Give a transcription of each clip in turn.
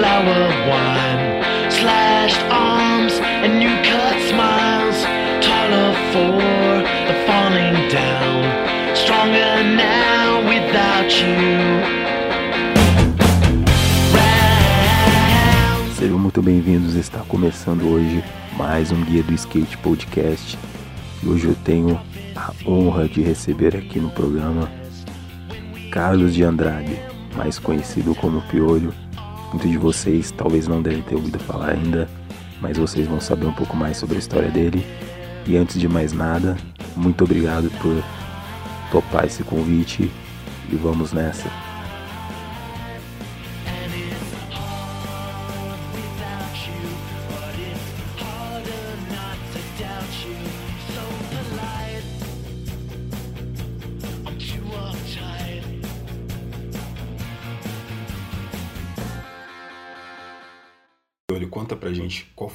flower wine, slashed arms and new cut smiles, taller for the falling down, stronger now without you. Sejam muito bem-vindos. Está começando hoje mais um Guia do Skate Podcast. E hoje eu tenho a honra de receber aqui no programa Carlos de Andrade, mais conhecido como Piolho. Muitos de vocês talvez não devem ter ouvido falar ainda, mas vocês vão saber um pouco mais sobre a história dele. E antes de mais nada, muito obrigado por topar esse convite e vamos nessa.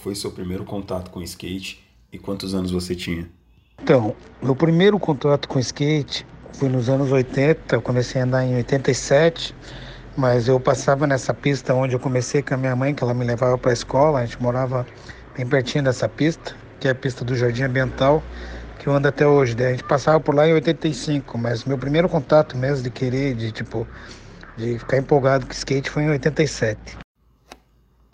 Foi seu primeiro contato com skate e quantos anos você tinha. Então, meu primeiro contato com skate foi nos anos 80, eu comecei a andar em 87, mas eu passava nessa pista onde eu comecei com a minha mãe, que ela me levava para a escola, a gente morava bem pertinho dessa pista, que é a pista do Jardim Ambiental, que eu ando até hoje. Daí a gente passava por lá em 85, mas meu primeiro contato mesmo de querer, de tipo, de ficar empolgado com skate foi em 87.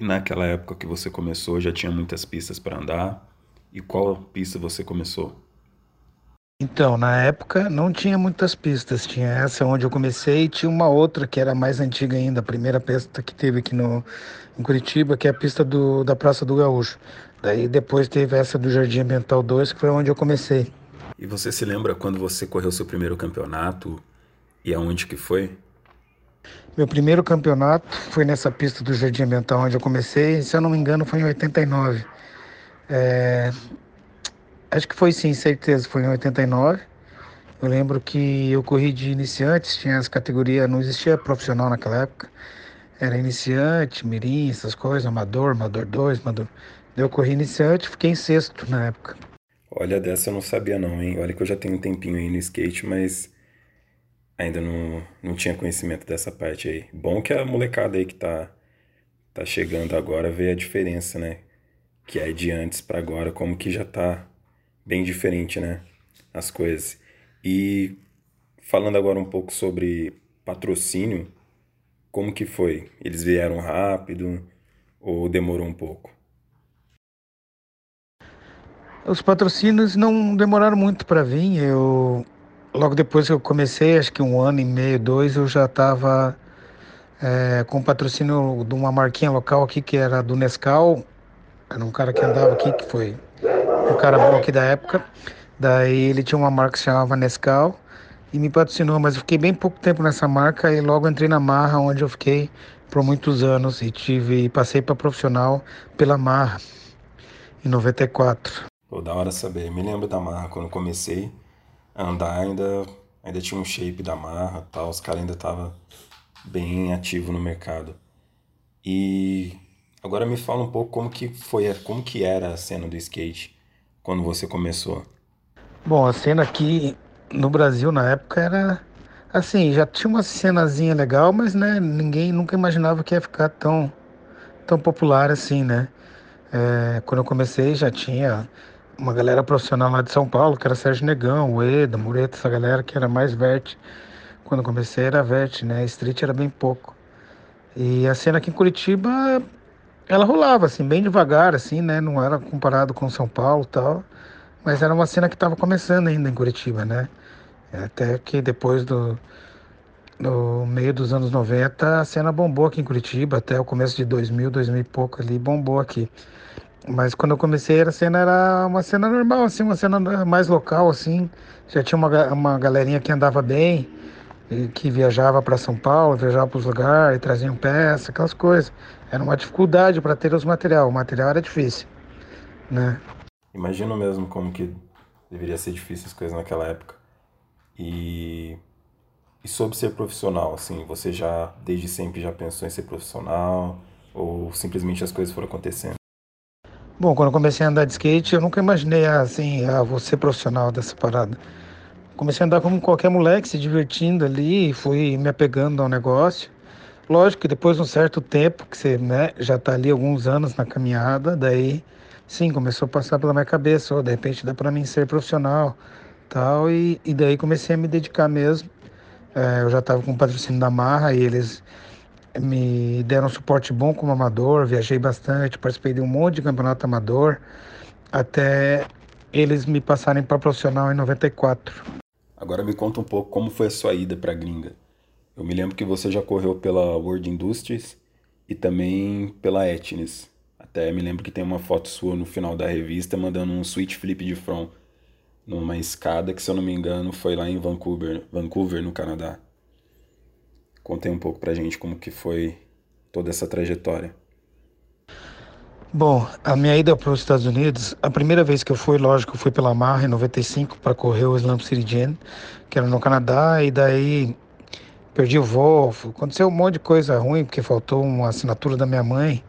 E naquela época que você começou, já tinha muitas pistas para andar? E qual pista você começou? Então, na época não tinha muitas pistas. Tinha essa onde eu comecei e tinha uma outra que era mais antiga ainda, a primeira pista que teve aqui no, em Curitiba, que é a pista do, da Praça do Gaúcho. Daí depois teve essa do Jardim Ambiental 2, que foi onde eu comecei. E você se lembra quando você correu seu primeiro campeonato e aonde que foi? Meu primeiro campeonato foi nessa pista do Jardim Ambiental onde eu comecei, se eu não me engano foi em 89. É, Acho que foi sim, certeza, foi em 89. Eu lembro que eu corri de iniciantes, tinha as categorias, não existia profissional naquela época. Era iniciante, mirim, essas coisas, amador, amador 2, amador. Eu corri iniciante, fiquei em sexto na época. Olha, dessa eu não sabia não, hein? Olha que eu já tenho um tempinho aí no skate, mas ainda não, não tinha conhecimento dessa parte aí. Bom que a molecada aí que tá, tá chegando agora vê a diferença, né? Que é de antes para agora, como que já tá bem diferente, né? As coisas. E falando agora um pouco sobre patrocínio, como que foi? Eles vieram rápido ou demorou um pouco? Os patrocínios não demoraram muito para vir. Eu logo depois que eu comecei, acho que um ano e meio, dois, eu já estava é, com patrocínio de uma marquinha local aqui que era do Nescau. Era um cara que andava aqui que foi um cara bom aqui da época. Daí ele tinha uma marca que se chamava Nescau e me patrocinou, mas eu fiquei bem pouco tempo nessa marca e logo entrei na Marra, onde eu fiquei por muitos anos e tive passei para profissional pela Marra em 94. Pô, da hora saber. Me lembro da marra quando comecei andar, ainda, ainda tinha um shape da marra tal, os caras ainda estavam bem ativos no mercado. E agora me fala um pouco como que foi, como que era a cena do skate quando você começou. Bom, a cena aqui no Brasil na época era assim, já tinha uma cenazinha legal, mas né, ninguém nunca imaginava que ia ficar tão tão popular assim, né? É, quando eu comecei já tinha uma galera profissional lá de São Paulo, que era Sérgio Negão, o Eda, Mureta, essa galera que era mais vert. Quando comecei era vert, né? Street era bem pouco. E a cena aqui em Curitiba, ela rolava assim, bem devagar, assim, né? Não era comparado com São Paulo tal. Mas era uma cena que estava começando ainda em Curitiba, né? Até que depois do meio dos anos 90, a cena bombou aqui em Curitiba, até o começo de 2000, 2000 e pouco ali, bombou aqui. Mas quando eu comecei, a cena era uma cena normal, assim, uma cena mais local, assim. Já tinha uma, uma galerinha que andava bem, que viajava para São Paulo, viajava para os lugares, traziam peça, aquelas coisas. Era uma dificuldade para ter os material. O material era difícil, né? Imagino mesmo como que deveria ser difícil as coisas naquela época. E, e sobre ser profissional, assim, você já desde sempre já pensou em ser profissional ou simplesmente as coisas foram acontecendo? Bom, quando eu comecei a andar de skate, eu nunca imaginei assim, ah, vou ser profissional dessa parada. Comecei a andar como qualquer moleque, se divertindo ali, fui me apegando ao negócio. Lógico que depois de um certo tempo, que você né, já está ali alguns anos na caminhada, daí sim, começou a passar pela minha cabeça, de repente dá para mim ser profissional, tal, e, e daí comecei a me dedicar mesmo. É, eu já estava com o patrocínio da Marra e eles me deram suporte bom como amador, viajei bastante, participei de um monte de campeonato amador, até eles me passarem para profissional em 94. Agora me conta um pouco como foi a sua ida para a gringa. Eu me lembro que você já correu pela World Industries e também pela Etnis. Até me lembro que tem uma foto sua no final da revista mandando um switch flip de front numa escada que, se eu não me engano, foi lá em Vancouver, Vancouver no Canadá. Contei um pouco pra gente como que foi toda essa trajetória. Bom, a minha ida para os Estados Unidos, a primeira vez que eu fui, lógico, fui pela Marra em 95 para correr o Slam City Jam, que era no Canadá, e daí perdi o voo, aconteceu um monte de coisa ruim, porque faltou uma assinatura da minha mãe,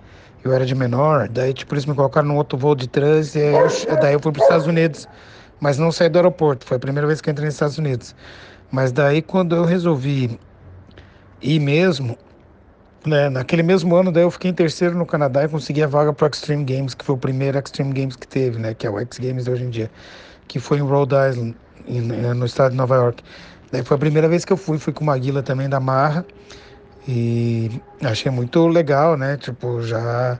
eu era de menor, daí tipo, eles me colocaram num outro voo de trânsito, e eu, daí eu fui para os Estados Unidos, mas não saí do aeroporto, foi a primeira vez que eu entrei nos Estados Unidos. Mas daí quando eu resolvi ir mesmo, né, naquele mesmo ano, daí eu fiquei em terceiro no Canadá e consegui a vaga para o Extreme Games, que foi o primeiro Extreme Games que teve, né, que é o X Games hoje em dia, que foi em Rhode Island, no estado de Nova York. Daí foi a primeira vez que eu fui, fui com uma guila também da Marra e achei muito legal, né, tipo, já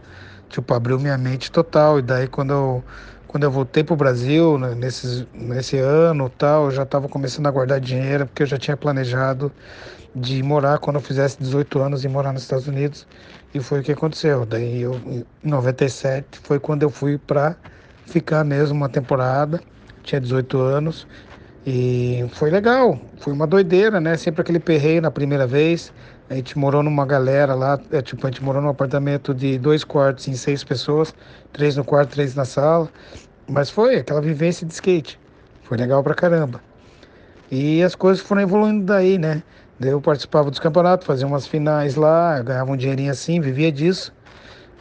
tipo, abriu minha mente total. E daí quando eu, quando eu voltei pro Brasil, né, nesse, nesse ano tal, eu já estava começando a guardar dinheiro, porque eu já tinha planejado de morar quando eu fizesse 18 anos e morar nos Estados Unidos. E foi o que aconteceu. Daí eu, em 97 foi quando eu fui para ficar mesmo uma temporada. Tinha 18 anos e foi legal. Foi uma doideira, né? Sempre aquele perreio na primeira vez. A gente morou numa galera lá, é, tipo, a gente morou num apartamento de dois quartos em seis pessoas, três no quarto, três na sala. Mas foi aquela vivência de skate. Foi legal pra caramba. E as coisas foram evoluindo daí, né? Eu participava dos campeonatos, fazia umas finais lá, ganhava um dinheirinho assim, vivia disso.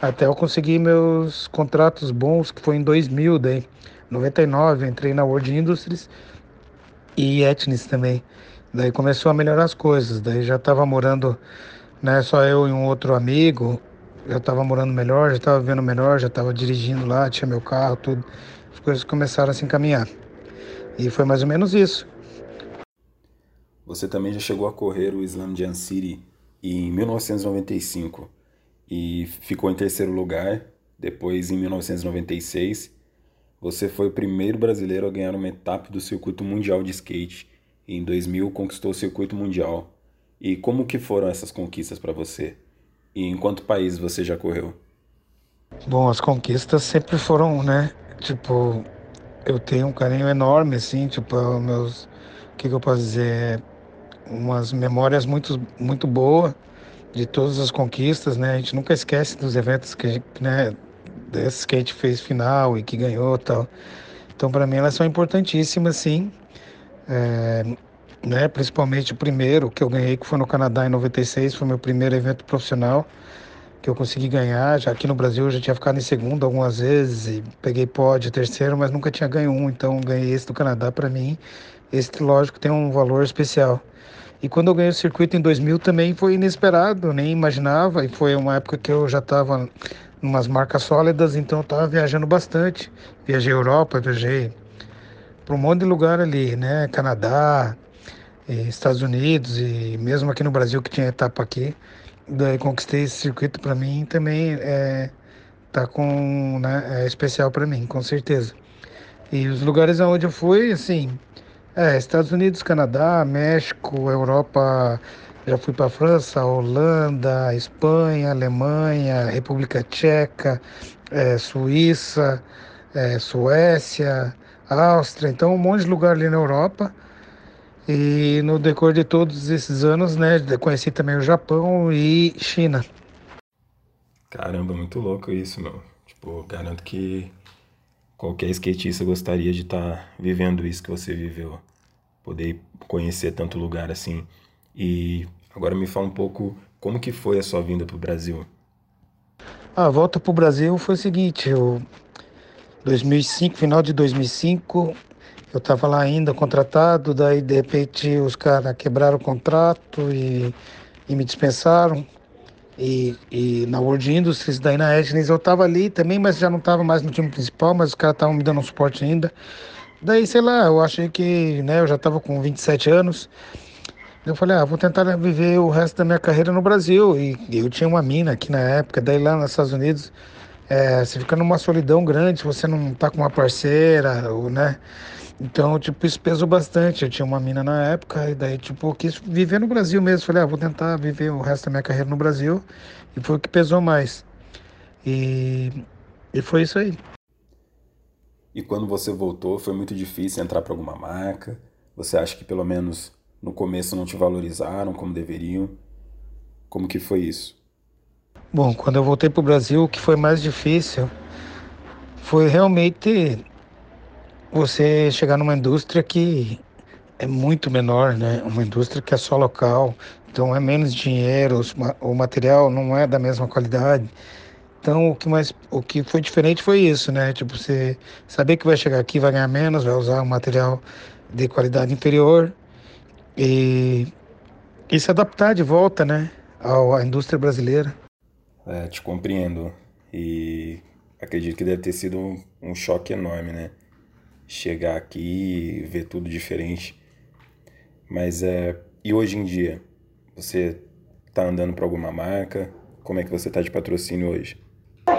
Até eu conseguir meus contratos bons, que foi em 2000, daí. 99, entrei na World Industries e Etnis também. Daí começou a melhorar as coisas. Daí já estava morando, né, só eu e um outro amigo. Já estava morando melhor, já estava vivendo melhor, já estava dirigindo lá, tinha meu carro, tudo. As coisas começaram a se encaminhar. E foi mais ou menos isso. Você também já chegou a correr o Slam Jam City em 1995 e ficou em terceiro lugar. Depois, em 1996, você foi o primeiro brasileiro a ganhar uma etapa do circuito mundial de skate. Em 2000 conquistou o circuito mundial. E como que foram essas conquistas para você? E em quanto país você já correu? Bom, as conquistas sempre foram, né? Tipo, eu tenho um carinho enorme, assim, tipo, meus. O que, que eu posso dizer? umas memórias muito, muito boas de todas as conquistas, né? A gente nunca esquece dos eventos que, né, desses que a gente fez final e que ganhou tal. Então, para mim, elas são importantíssimas, sim. É, né, principalmente o primeiro que eu ganhei, que foi no Canadá em 96, foi meu primeiro evento profissional que eu consegui ganhar. Já aqui no Brasil eu já tinha ficado em segundo algumas vezes e peguei pódio terceiro, mas nunca tinha ganho um, então ganhei esse do Canadá para mim. Esse, lógico, tem um valor especial. E quando eu ganhei o circuito em 2000 também foi inesperado, nem imaginava. E foi uma época que eu já estava em umas marcas sólidas, então eu estava viajando bastante. Viajei Europa, viajei para um monte de lugar ali, né? Canadá, Estados Unidos e mesmo aqui no Brasil que tinha etapa aqui. Daí conquistei esse circuito para mim também é tá com né, é especial para mim, com certeza. E os lugares aonde eu fui, assim, é, Estados Unidos, Canadá, México, Europa, já fui para França, Holanda, Espanha, Alemanha, República Tcheca, é, Suíça, é, Suécia, Áustria, então um monte de lugar ali na Europa. E no decorrer de todos esses anos, né, conheci também o Japão e China. Caramba, muito louco isso, meu. Tipo, garanto que qualquer skatista gostaria de estar tá vivendo isso que você viveu, poder conhecer tanto lugar assim. E agora me fala um pouco como que foi a sua vinda para o Brasil. A volta para o Brasil foi o seguinte, eu 2005, final de 2005, eu estava lá ainda contratado, daí de repente os caras quebraram o contrato e, e me dispensaram. e, e na World Industries, daí na Etnis eu tava ali também, mas já não tava mais no time principal, mas os caras estavam me dando um suporte ainda. Daí, sei lá, eu achei que, né, eu já tava com 27 anos. Eu falei, ah, vou tentar viver o resto da minha carreira no Brasil. E eu tinha uma mina aqui na época, daí lá nos Estados Unidos, é, você fica numa solidão grande se você não tá com uma parceira, ou, né? Então, tipo, isso pesou bastante. Eu tinha uma mina na época, e daí, tipo, quis viver no Brasil mesmo. Falei, ah, vou tentar viver o resto da minha carreira no Brasil. E foi o que pesou mais. E, e foi isso aí. E quando você voltou, foi muito difícil entrar para alguma marca? Você acha que pelo menos no começo não te valorizaram como deveriam? Como que foi isso? Bom, quando eu voltei para o Brasil, o que foi mais difícil foi realmente você chegar numa indústria que é muito menor, né? Uma indústria que é só local, então é menos dinheiro, o material não é da mesma qualidade. Então o que mais, o que foi diferente foi isso, né? Tipo você saber que vai chegar aqui, vai ganhar menos, vai usar um material de qualidade inferior e, e se adaptar de volta, né? À indústria brasileira. É, te compreendo e acredito que deve ter sido um, um choque enorme, né? chegar aqui e ver tudo diferente. Mas é. E hoje em dia? Você tá andando para alguma marca? Como é que você tá de patrocínio hoje?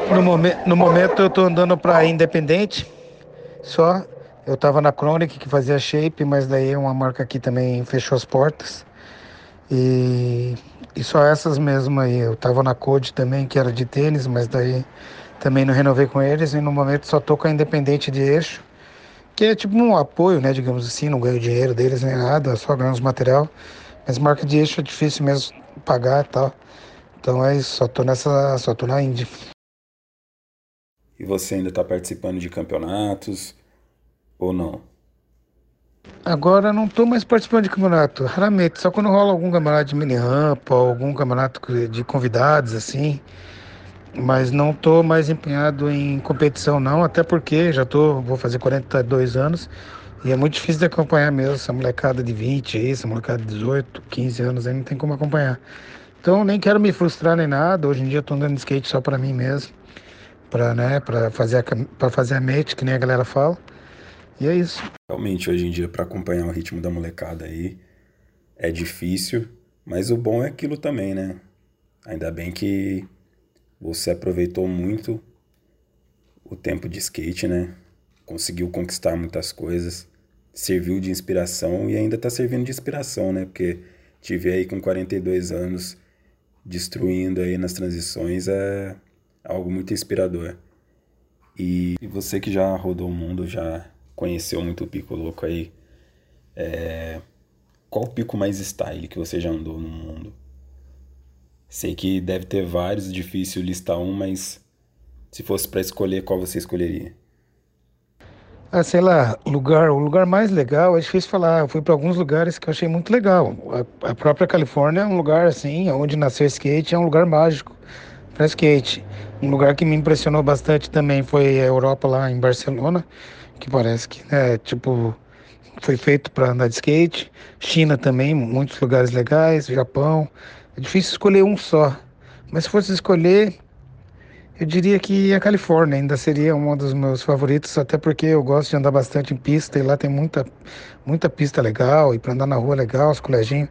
No, momen no momento eu tô andando para Independente, só. Eu tava na Chronic que fazia shape, mas daí uma marca aqui também fechou as portas. E, e só essas mesmo aí. Eu tava na Code também, que era de tênis, mas daí também não renovei com eles. E no momento só tô com a Independente de eixo que é tipo um apoio, né, digamos assim, não ganho dinheiro deles nem nada, só ganho os material. Mas marca de eixo é difícil mesmo pagar e tal. Então é isso, só tô nessa, só tô na Indy. E você ainda está participando de campeonatos ou não? Agora não estou mais participando de campeonato, raramente, só quando rola algum campeonato de mini rampa, algum campeonato de convidados assim mas não estou mais empenhado em competição não, até porque já tô, vou fazer 42 anos e é muito difícil de acompanhar mesmo essa molecada de 20 aí, essa molecada de 18, 15 anos aí não tem como acompanhar. Então nem quero me frustrar nem nada, hoje em dia estou andando de skate só para mim mesmo, para né, fazer para fazer a mate, que nem a galera fala. E é isso. Realmente hoje em dia para acompanhar o ritmo da molecada aí é difícil, mas o bom é aquilo também, né? Ainda bem que você aproveitou muito o tempo de skate, né? Conseguiu conquistar muitas coisas, serviu de inspiração e ainda está servindo de inspiração, né? Porque te ver aí com 42 anos destruindo aí nas transições é algo muito inspirador. E você que já rodou o mundo, já conheceu muito o pico louco aí, é... qual o pico mais style que você já andou no mundo? Sei que deve ter vários, difícil listar um, mas se fosse para escolher, qual você escolheria? Ah, sei lá, lugar, o lugar mais legal é difícil falar. Eu fui para alguns lugares que eu achei muito legal. A, a, própria Califórnia é um lugar assim, onde nasceu skate, é um lugar mágico para skate. Um lugar que me impressionou bastante também foi a Europa lá em Barcelona, que parece que é tipo foi feito para andar de skate. China também, muitos lugares legais, Japão. É difícil escolher um só. Mas se fosse escolher, eu diria que a Califórnia ainda seria um dos meus favoritos, até porque eu gosto de andar bastante em pista e lá tem muita, muita pista legal e para andar na rua legal, os coleginhos.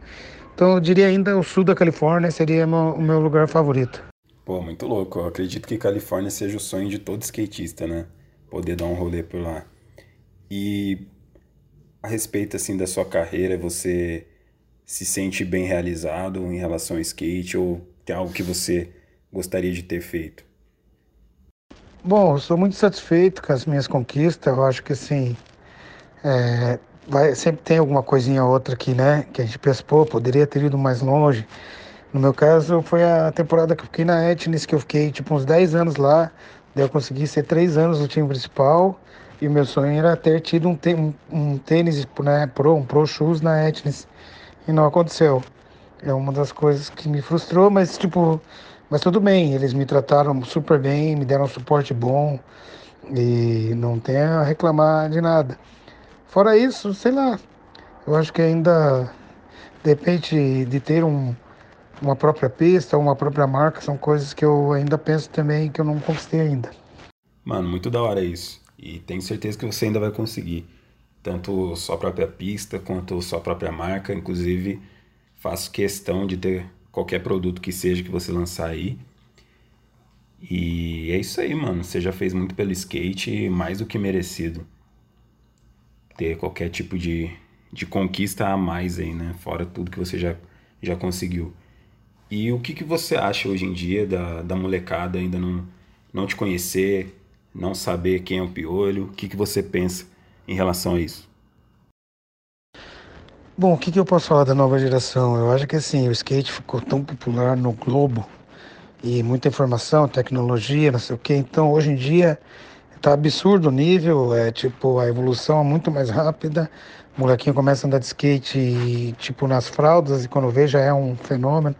Então eu diria ainda o sul da Califórnia seria o meu lugar favorito. Pô, muito louco. Eu acredito que Califórnia seja o sonho de todo skatista, né? Poder dar um rolê por lá. E a respeito assim da sua carreira, você se sente bem realizado em relação ao skate ou tem algo que você gostaria de ter feito? Bom, eu sou muito satisfeito com as minhas conquistas. Eu acho que assim, é, vai, sempre tem alguma coisinha ou outra aqui, né? Que a gente pensa, pô, poderia ter ido mais longe. No meu caso, foi a temporada que eu fiquei na Etnis, que eu fiquei tipo uns 10 anos lá. Daí eu consegui ser 3 anos no time principal. E meu sonho era ter tido um, um, um tênis né, pro, um Pro Shoes na Etnis e não aconteceu. É uma das coisas que me frustrou, mas tipo, mas tudo bem, eles me trataram super bem, me deram suporte bom e não tenho a reclamar de nada. Fora isso, sei lá, eu acho que ainda depende de ter um, uma própria pista, uma própria marca, são coisas que eu ainda penso também que eu não conquistei ainda. Mano, muito da hora isso. E tenho certeza que você ainda vai conseguir. Tanto sua própria pista quanto sua própria marca. Inclusive, faço questão de ter qualquer produto que seja que você lançar aí. E é isso aí, mano. Você já fez muito pelo skate, mais do que merecido. Ter qualquer tipo de, de conquista a mais aí, né? Fora tudo que você já, já conseguiu. E o que, que você acha hoje em dia da, da molecada ainda não, não te conhecer, não saber quem é o Piolho? O que, que você pensa em relação a isso? Bom, o que, que eu posso falar da nova geração? Eu acho que assim, o skate ficou tão popular no globo e muita informação, tecnologia, não sei o que. Então, hoje em dia, tá absurdo o nível, é tipo, a evolução é muito mais rápida. O molequinho começa a andar de skate, e, tipo, nas fraldas, e quando vê já é um fenômeno.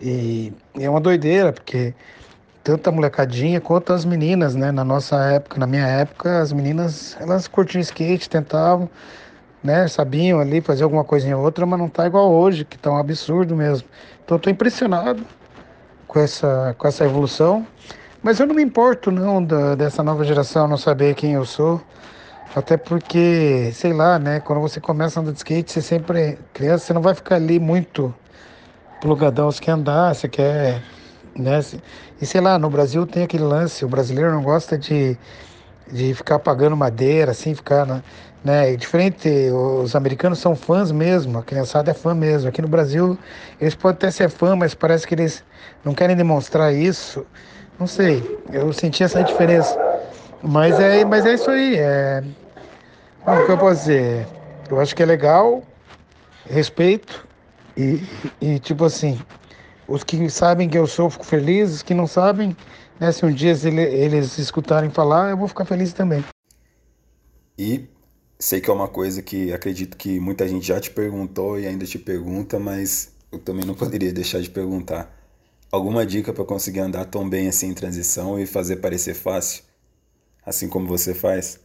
E é uma doideira, porque tanto a molecadinha quanto as meninas, né? Na nossa época, na minha época, as meninas, elas curtiam skate, tentavam, né? Sabiam ali fazer alguma coisinha ou outra, mas não tá igual hoje, que tá um absurdo mesmo. Então eu tô impressionado com essa, com essa evolução. Mas eu não me importo não da, dessa nova geração não saber quem eu sou. Até porque, sei lá, né? Quando você começa a andar de skate, você sempre criança, você não vai ficar ali muito plugadão, você quer andar, você quer. Né? E sei lá, no Brasil tem aquele lance, o brasileiro não gosta de, de ficar pagando madeira, assim, ficar. Na, né? E diferente, os americanos são fãs mesmo, a criançada é fã mesmo. Aqui no Brasil, eles podem até ser fã, mas parece que eles não querem demonstrar isso. Não sei, eu senti essa diferença. Mas é, mas é isso aí. É... o que eu posso dizer? Eu acho que é legal, respeito, e, e, tipo assim, os que sabem que eu sou, fico feliz, os que não sabem, né, se um dia eles, eles escutarem falar, eu vou ficar feliz também. E sei que é uma coisa que acredito que muita gente já te perguntou e ainda te pergunta, mas eu também não poderia deixar de perguntar. Alguma dica para conseguir andar tão bem assim em transição e fazer parecer fácil, assim como você faz?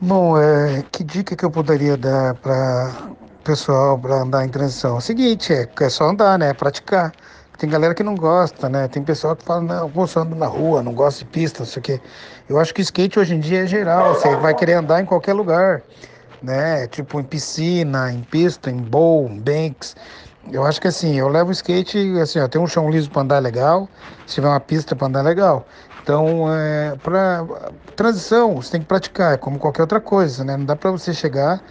Bom, é, que dica que eu poderia dar para pessoal para andar em transição? É o seguinte, é, é só andar, né? Praticar. Tem galera que não gosta, né? Tem pessoal que fala, não, só ando na rua, não gosto de pista, não sei o quê. Eu acho que skate hoje em dia é geral, você vai querer andar em qualquer lugar, né? Tipo em piscina, em pista, em bowl, em banks. Eu acho que assim, eu levo o skate, assim, ó, tem um chão liso para andar legal, se tiver uma pista para andar legal. Então, é, para transição, você tem que praticar, é como qualquer outra coisa, né? Não dá para você chegar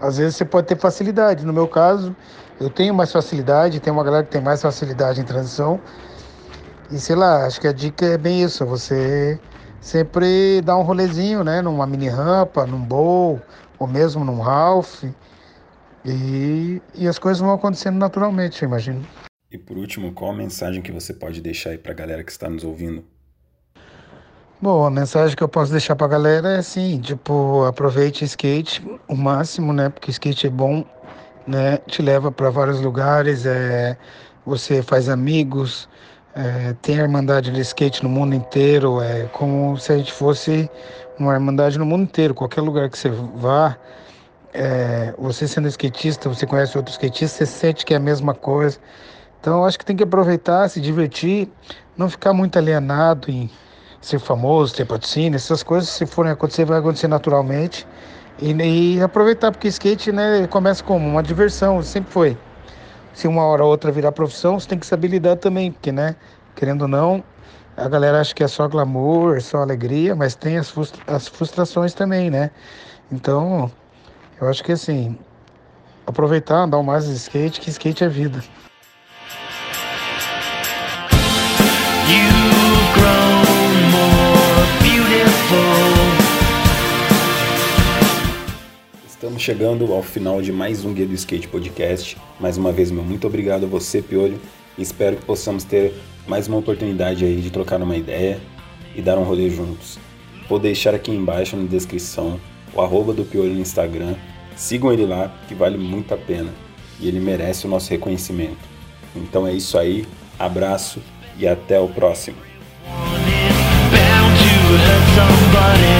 às vezes você pode ter facilidade. No meu caso, eu tenho mais facilidade, tem uma galera que tem mais facilidade em transição. E sei lá, acho que a dica é bem isso, você sempre dar um rolezinho, né? Numa mini rampa, num bowl, ou mesmo num half. E, e as coisas vão acontecendo naturalmente, eu imagino. E por último, qual a mensagem que você pode deixar aí pra galera que está nos ouvindo? Bom, a mensagem que eu posso deixar pra galera é assim, tipo, aproveite skate o máximo, né? Porque skate é bom, né? Te leva para vários lugares, é, você faz amigos, é, tem a irmandade de skate no mundo inteiro, é como se a gente fosse uma irmandade no mundo inteiro, qualquer lugar que você vá, é, você sendo skatista, você conhece outro skatista, você sente que é a mesma coisa. Então, eu acho que tem que aproveitar, se divertir, não ficar muito alienado em ser famoso, ter patrocínio, essas coisas, se forem acontecer, vai acontecer naturalmente. E, e aproveitar, porque skate né, começa como uma diversão, sempre foi. Se uma hora ou outra virar profissão, você tem que saber lidar também, porque, né, querendo ou não, a galera acha que é só glamour, só alegria, mas tem as, frustra as frustrações também, né? Então, eu acho que assim, aproveitar, andar mais de skate, que skate é vida. Grown Estamos chegando ao final de mais um Guia do Skate Podcast. Mais uma vez, meu muito obrigado a você, Piolho. Espero que possamos ter mais uma oportunidade aí de trocar uma ideia e dar um rolê juntos. Vou deixar aqui embaixo na descrição o arroba do Piolho no Instagram. Sigam ele lá, que vale muito a pena. E ele merece o nosso reconhecimento. Então é isso aí, abraço e até o próximo. to somebody.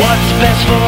What's best for